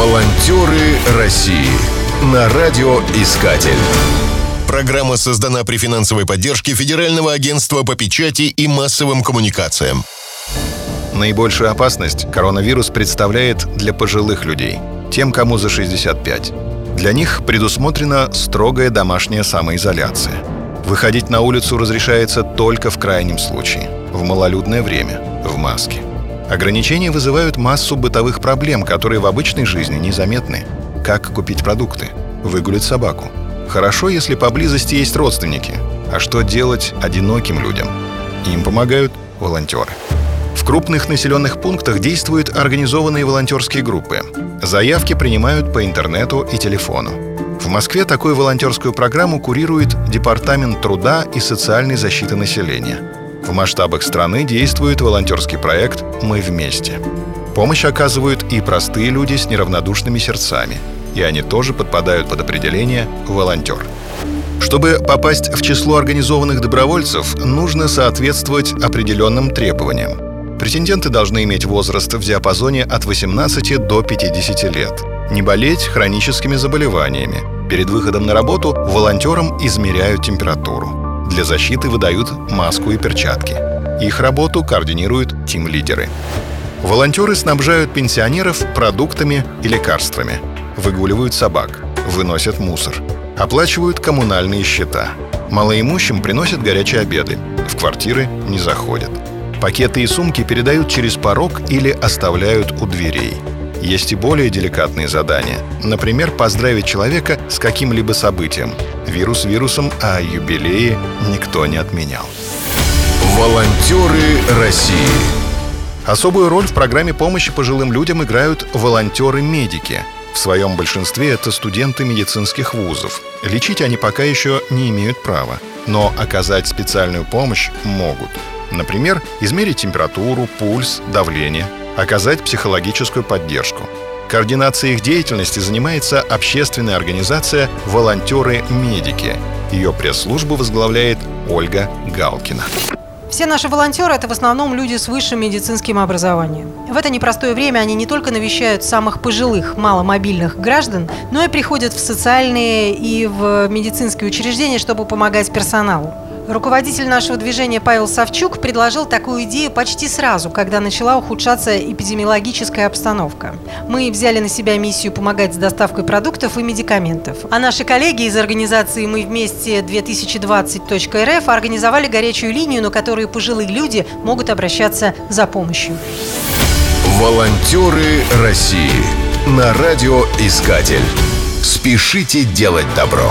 Волонтеры России на радиоискатель. Программа создана при финансовой поддержке Федерального агентства по печати и массовым коммуникациям. Наибольшую опасность коронавирус представляет для пожилых людей, тем, кому за 65. Для них предусмотрена строгая домашняя самоизоляция. Выходить на улицу разрешается только в крайнем случае, в малолюдное время, в маске. Ограничения вызывают массу бытовых проблем, которые в обычной жизни незаметны. Как купить продукты? Выгулить собаку? Хорошо, если поблизости есть родственники. А что делать одиноким людям? Им помогают волонтеры. В крупных населенных пунктах действуют организованные волонтерские группы. Заявки принимают по интернету и телефону. В Москве такую волонтерскую программу курирует Департамент труда и социальной защиты населения – в масштабах страны действует волонтерский проект «Мы вместе». Помощь оказывают и простые люди с неравнодушными сердцами, и они тоже подпадают под определение «волонтер». Чтобы попасть в число организованных добровольцев, нужно соответствовать определенным требованиям. Претенденты должны иметь возраст в диапазоне от 18 до 50 лет, не болеть хроническими заболеваниями. Перед выходом на работу волонтерам измеряют температуру. Для защиты выдают маску и перчатки. Их работу координируют тим-лидеры. Волонтеры снабжают пенсионеров продуктами и лекарствами, выгуливают собак, выносят мусор, оплачивают коммунальные счета. Малоимущим приносят горячие обеды, в квартиры не заходят. Пакеты и сумки передают через порог или оставляют у дверей – есть и более деликатные задания. Например, поздравить человека с каким-либо событием. Вирус вирусом, а юбилеи никто не отменял. Волонтеры России. Особую роль в программе помощи пожилым людям играют волонтеры-медики. В своем большинстве это студенты медицинских вузов. Лечить они пока еще не имеют права, но оказать специальную помощь могут. Например, измерить температуру, пульс, давление – оказать психологическую поддержку. Координацией их деятельности занимается общественная организация «Волонтеры-медики». Ее пресс-службу возглавляет Ольга Галкина. Все наши волонтеры – это в основном люди с высшим медицинским образованием. В это непростое время они не только навещают самых пожилых, маломобильных граждан, но и приходят в социальные и в медицинские учреждения, чтобы помогать персоналу. Руководитель нашего движения Павел Савчук предложил такую идею почти сразу, когда начала ухудшаться эпидемиологическая обстановка. Мы взяли на себя миссию помогать с доставкой продуктов и медикаментов. А наши коллеги из организации «Мы вместе 2020.рф» организовали горячую линию, на которую пожилые люди могут обращаться за помощью. Волонтеры России на радиоискатель. Спешите делать добро.